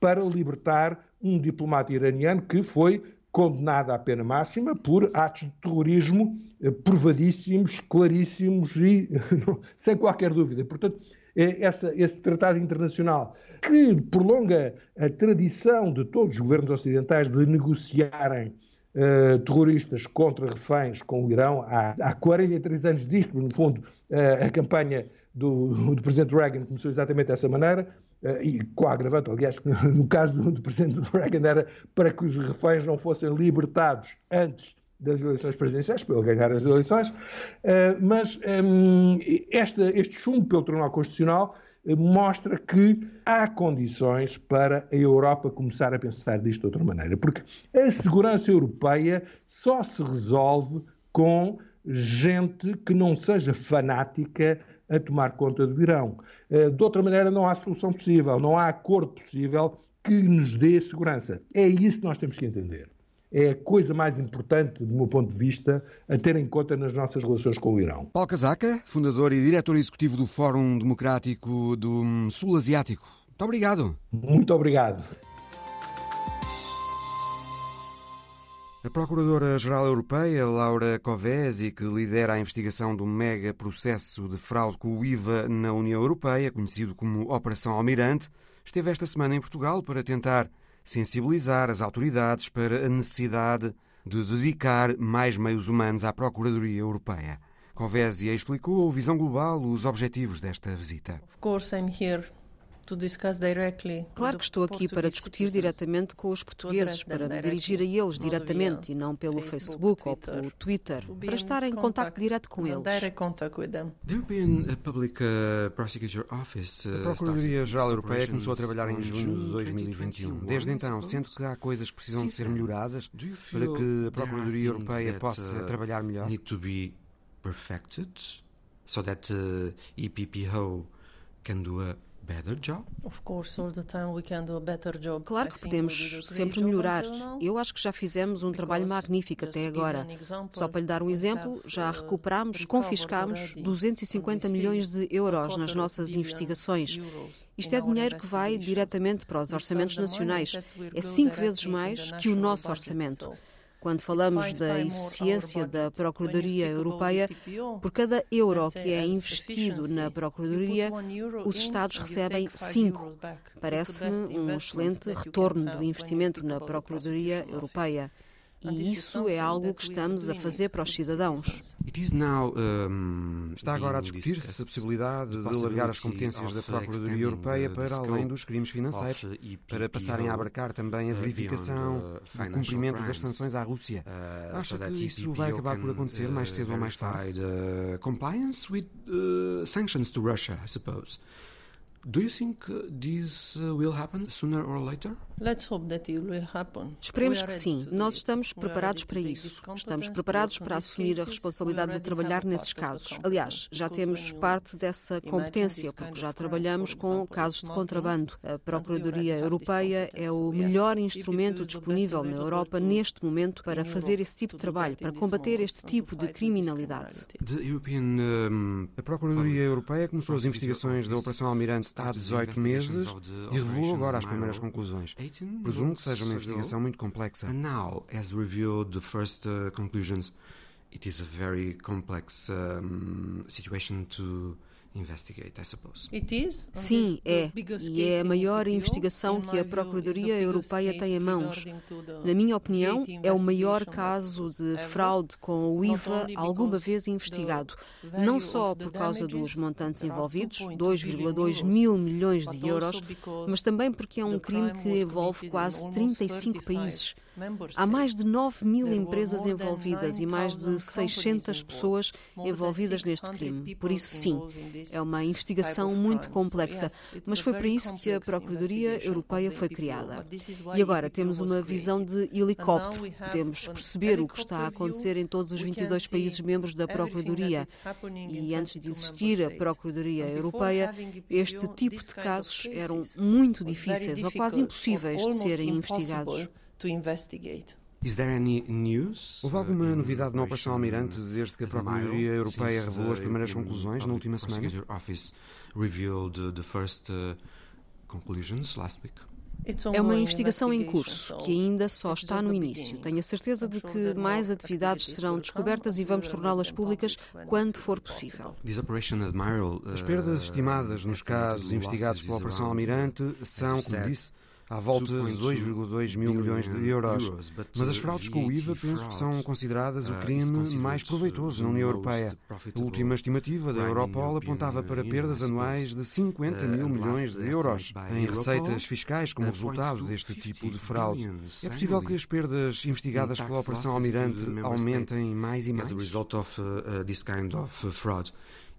para libertar um diplomata iraniano que foi condenado à pena máxima por atos de terrorismo eh, provadíssimos, claríssimos e sem qualquer dúvida. Portanto, é essa, esse tratado internacional que prolonga a tradição de todos os governos ocidentais de negociarem uh, terroristas contra reféns com o Irão. Há, há 43 anos disto, no fundo, uh, a campanha do, do presidente Reagan começou exatamente dessa maneira. Uh, e com a agravante, aliás, no caso do, do presidente Reagan era para que os reféns não fossem libertados antes das eleições presidenciais, para ele ganhar as eleições, eh, mas ehm, esta, este chumbo pelo Tribunal Constitucional eh, mostra que há condições para a Europa começar a pensar disto de outra maneira, porque a segurança europeia só se resolve com gente que não seja fanática a tomar conta do Irão. Eh, de outra maneira, não há solução possível, não há acordo possível que nos dê segurança. É isso que nós temos que entender é a coisa mais importante, do meu ponto de vista, a ter em conta nas nossas relações com o Irão. Paulo Casaca, fundador e diretor executivo do Fórum Democrático do Sul Asiático. Muito obrigado. Muito obrigado. A Procuradora-Geral Europeia, Laura Covesi, que lidera a investigação do mega processo de fraude com o IVA na União Europeia, conhecido como Operação Almirante, esteve esta semana em Portugal para tentar sensibilizar as autoridades para a necessidade de dedicar mais meios humanos à Procuradoria Europeia. Covésia explicou a visão global, os objetivos desta visita. Of course I'm here Claro que estou aqui para discutir diretamente com os portugueses, para me dirigir a eles diretamente e não pelo Facebook ou pelo Twitter, para estar em contato direto com eles. A Procuradoria-Geral Europeia começou a trabalhar em junho de 2021. Desde então, sente que há coisas que precisam de ser melhoradas para que a Procuradoria Europeia possa uh, trabalhar melhor? Need to be perfected so that uh, EPPO can do a Claro que podemos sempre melhorar. Eu acho que já fizemos um trabalho magnífico até agora. Só para lhe dar um exemplo, já uh, recuperamos, confiscamos 250 milhões de euros nas nossas investigações. Isto é dinheiro que vai diretamente para os orçamentos nacionais. É cinco vezes mais que o nosso orçamento. Quando falamos da eficiência da Procuradoria Europeia, por cada euro que é investido na Procuradoria, os Estados recebem cinco. Parece-me um excelente retorno do investimento na Procuradoria Europeia. E isso é algo que estamos a fazer para os cidadãos. Está agora a discutir-se a possibilidade de alargar as competências da Procuradoria Europeia para além dos crimes financeiros, para passarem a abarcar também a verificação do cumprimento das sanções à Rússia. Uh, Acha que isso vai acabar por acontecer mais cedo ou mais tarde? Uh, compliance with uh, sanctions to Russia, I suppose. Do you think this will happen sooner or later? Esperemos que sim. Nós estamos preparados para isso. Estamos preparados para assumir a responsabilidade de trabalhar nesses casos. Aliás, já temos parte dessa competência, porque já trabalhamos com casos de contrabando. A Procuradoria Europeia é o melhor instrumento disponível na Europa neste momento para fazer esse tipo de trabalho, para combater este tipo de criminalidade. a Procuradoria Europeia começou as investigações da Operação Almirante há 18 meses e revelou agora as primeiras conclusões. Presumo que seja uma investigação muito complexa. And now, as revealed the first uh, conclusions, it is a very complex um, situation to Sim, é. E é a maior investigação que a Procuradoria Europeia tem em mãos. Na minha opinião, é o maior caso de fraude com o IVA alguma vez investigado. Não só por causa dos montantes envolvidos, 2,2 mil milhões de euros, mas também porque é um crime que envolve quase 35 países. Há mais de 9 mil empresas envolvidas e mais de 600 pessoas envolvidas neste crime. Por isso, sim, é uma investigação muito complexa, mas foi para isso que a Procuradoria Europeia foi criada. E agora temos uma visão de helicóptero. Podemos perceber o que está a acontecer em todos os 22 países membros da Procuradoria. E antes de existir a Procuradoria Europeia, este tipo de casos eram muito difíceis ou quase impossíveis de serem investigados to investigate. Houve alguma novidade na Operação Almirante desde que a Procuradoria Europeia revelou as primeiras conclusões na última semana? É uma investigação em curso, que ainda só está no início. Tenho a certeza de que mais atividades serão descobertas e vamos torná-las públicas quando for possível. As perdas estimadas nos casos investigados pela Operação Almirante são, como disse, à volta de 2,2 mil milhões de euros. Mas as fraudes com o IVA penso que são consideradas o crime mais proveitoso na União Europeia. A última estimativa da Europol apontava para perdas anuais de 50 mil milhões de euros em receitas fiscais como resultado deste tipo de fraude. É possível que as perdas investigadas pela Operação Almirante aumentem mais e mais?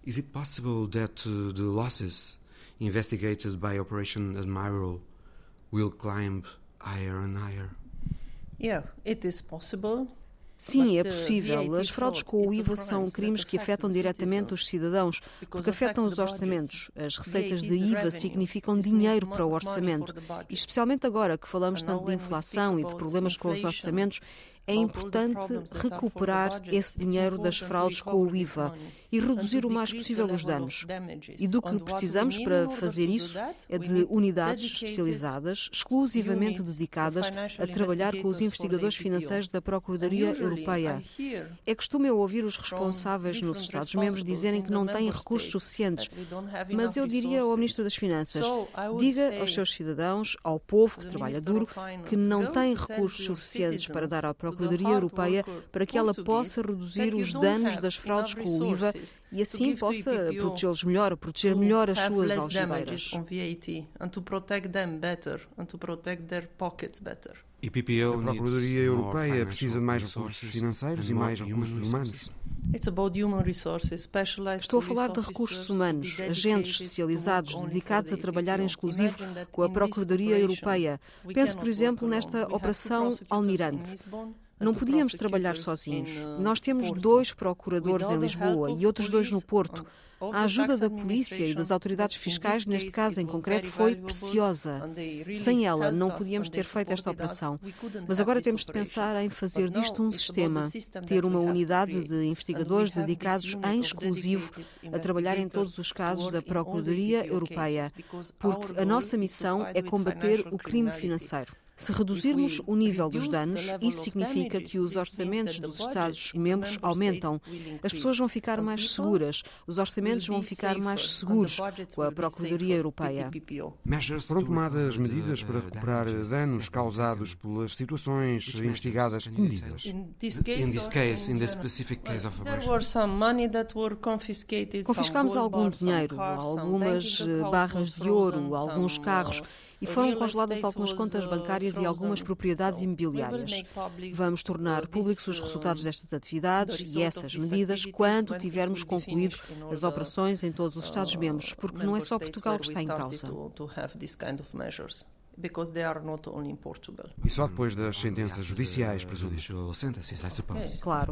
Is it possible that uh, the losses investigated by Operation Admiral will climb higher and higher. Yeah, it is possible. Sim, é possível. As fraudes com o IVA são crimes que afetam diretamente os cidadãos, porque afetam os orçamentos. As receitas de IVA significam dinheiro para o orçamento. E especialmente agora que falamos tanto de inflação e de problemas com os orçamentos, é importante recuperar esse dinheiro das fraudes com o IVA e reduzir o mais possível os danos. E do que precisamos para fazer isso é de unidades especializadas, exclusivamente dedicadas a trabalhar com os investigadores financeiros da Procuradoria Europeia. É costume eu ouvir os responsáveis nos Estados-membros dizerem que não têm recursos suficientes, mas eu diria ao Ministro das Finanças: diga aos seus cidadãos, ao povo que trabalha duro, que não tem recursos suficientes para dar à Procuradoria Europeia para que ela possa reduzir os danos das fraudes com o IVA e assim possa protegê-los melhor, proteger melhor as suas algibeiras. E PPO, a Procuradoria Europeia precisa de mais recursos financeiros e mais recursos humanos. Estou a falar de recursos humanos, agentes especializados dedicados a trabalhar em exclusivo com a Procuradoria Europeia. Penso, por exemplo, nesta Operação Almirante. Não podíamos trabalhar sozinhos. Nós temos dois procuradores em Lisboa e outros dois no Porto. A ajuda da polícia e das autoridades fiscais, neste caso em concreto, foi preciosa. Sem ela, não podíamos ter feito esta operação. Mas agora temos de pensar em fazer disto um sistema, ter uma unidade de investigadores dedicados em exclusivo a trabalhar em todos os casos da Procuradoria Europeia, porque a nossa missão é combater o crime financeiro. Se reduzirmos o nível dos danos, isso significa que os orçamentos dos Estados-membros aumentam. As pessoas vão ficar mais seguras, os orçamentos vão ficar mais seguros com a Procuradoria Europeia. Foram tomadas medidas para recuperar danos causados pelas situações investigadas? Medidas. In this case, in the specific case of Confiscámos algum dinheiro, algumas eh, barras de ouro, alguns carros e foram congeladas algumas contas bancárias e algumas propriedades imobiliárias. Vamos tornar públicos os resultados destas atividades e essas medidas quando tivermos concluído as operações em todos os Estados-membros, porque não é só Portugal que está em causa. E só depois das sentenças judiciais, presumo. Claro.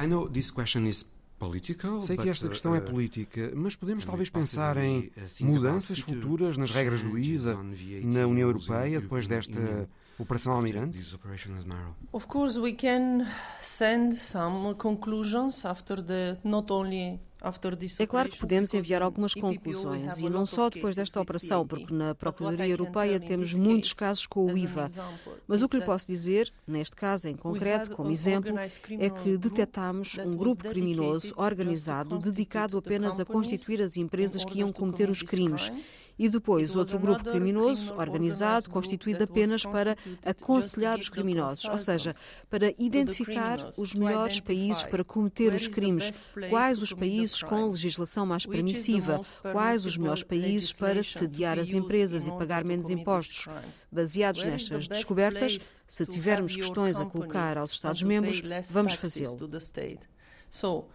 I know this question is Sei que esta questão é uh, política, mas podemos talvez pensar em uh, mudanças futuras nas regras do IVA na União Europeia depois desta Operação Almirante? Of course we can send some conclusions after the not only É claro que podemos enviar algumas conclusões, e não só depois desta operação, porque na Procuradoria Europeia temos muitos casos com o IVA. Mas o que lhe posso dizer, neste caso em concreto, como exemplo, é que detectámos um grupo criminoso organizado dedicado apenas a constituir as empresas que iam cometer os crimes. e depois outro grupo criminoso organizado constituído apenas para aconselhar os criminosos, ou seja, para identificar os melhores países para cometer os crimes, quais os países com legislação mais permissiva, quais os melhores países para sediar as empresas e pagar menos impostos. Baseados nestas descobertas, se tivermos questões a colocar aos Estados-membros, vamos fazê-lo. So,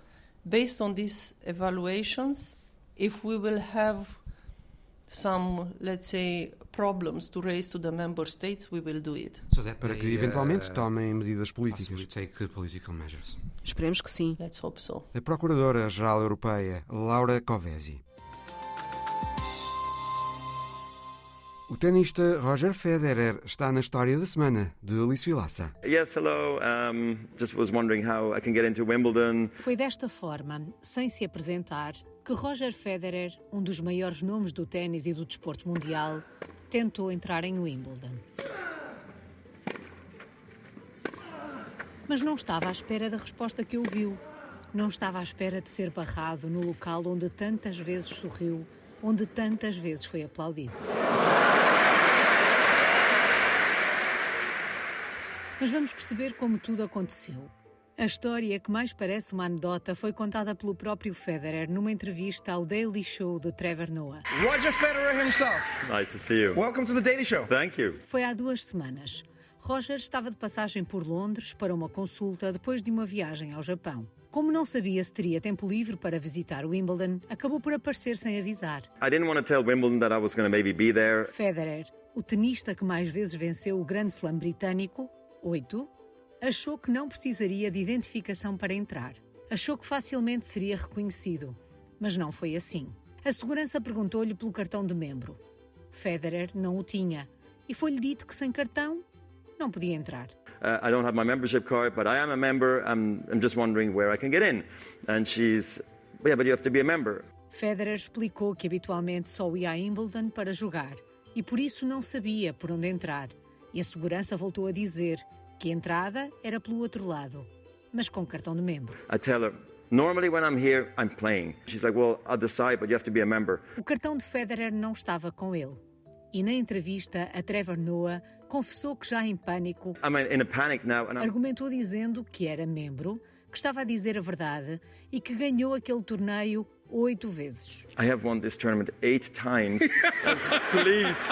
based on these evaluations, if we will have some, let's say, problems to raise to the member states, we will do it. So Para que eventualmente tomem medidas políticas. Take political measures. Esperemos que sim. Let's hope so. A Procuradora-Geral Europeia, Laura Covesi. O tenista Roger Federer está na história da semana de Alice Vilaça. Yes, hello. Um, just was wondering how I can get into Wimbledon. Foi desta forma, sem se apresentar, que Roger Federer, um dos maiores nomes do ténis e do desporto mundial, tentou entrar em Wimbledon. Mas não estava à espera da resposta que ouviu. Não estava à espera de ser barrado no local onde tantas vezes sorriu, onde tantas vezes foi aplaudido. Mas vamos perceber como tudo aconteceu. A história que mais parece uma anedota foi contada pelo próprio Federer numa entrevista ao Daily Show de Trevor Noah. Roger Federer himself. Nice to see you. Welcome to the Daily Show. Thank you. Foi há duas semanas. Roger estava de passagem por Londres para uma consulta depois de uma viagem ao Japão. Como não sabia se teria tempo livre para visitar Wimbledon, acabou por aparecer sem avisar. I didn't want to tell Wimbledon that I was going to maybe be there. Federer, o tenista que mais vezes venceu o Grand Slam britânico, 8, achou que não precisaria de identificação para entrar. Achou que facilmente seria reconhecido. Mas não foi assim. A segurança perguntou-lhe pelo cartão de membro. Federer não o tinha e foi-lhe dito que sem cartão não podia entrar. Uh, I don't have my membership card, but I am a member. I'm, I'm just wondering where I can get in. And she's, yeah, but you have to be a member. Federer explicou que habitualmente só ia a Wimbledon para jogar e por isso não sabia por onde entrar. E a segurança voltou a dizer que a entrada era pelo outro lado, mas com cartão de membro. I tell her, normally when I'm here, I'm playing. She's like, well, I'll decide, but you have to be a member. O cartão de Federer não estava com ele. E na entrevista a Trevor Noah confessou que já em pânico, I'm in a panic now, and I'm... argumentou dizendo que era membro, que estava a dizer a verdade e que ganhou aquele torneio oito vezes. I have won this tournament eight times. Please,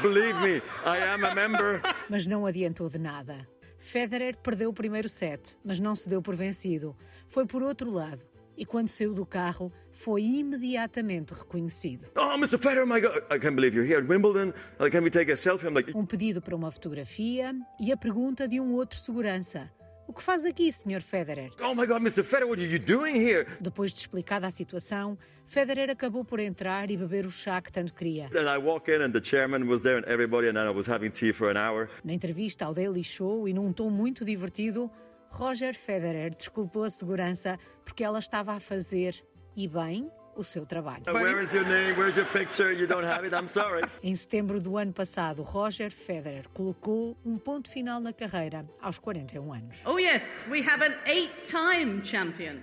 believe me, I am a member. Mas não adiantou de nada. Federer perdeu o primeiro set, mas não se deu por vencido. Foi por outro lado. E quando saiu do carro, foi imediatamente reconhecido. Oh, Mr. Federer, my God, I can't believe you're here at Wimbledon. Can we take a selfie? I'm like... Um pedido para uma fotografia e a pergunta de um outro segurança. O que faz aqui, Sr. Federer? Oh my God, Mr. Federer, what are you doing here? Depois de explicada a situação, Federer acabou por entrar e beber o chá que tanto queria. Then I walk in and the chairman was there and everybody and I was having tea for an hour. Na entrevista ao Daily Show e num tom muito divertido, Roger Federer desculpou a segurança porque ela estava a fazer, e bem, o seu trabalho. Where is your name? Where's your picture? You don't have it. I'm sorry. em setembro do ano passado, Roger Federer colocou um ponto final na carreira aos 41 anos. Oh yes, we have an eight-time champion.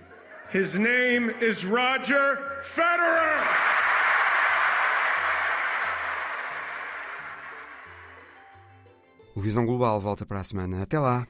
His name is Roger Federer. O Visão Global volta para a semana. Até lá.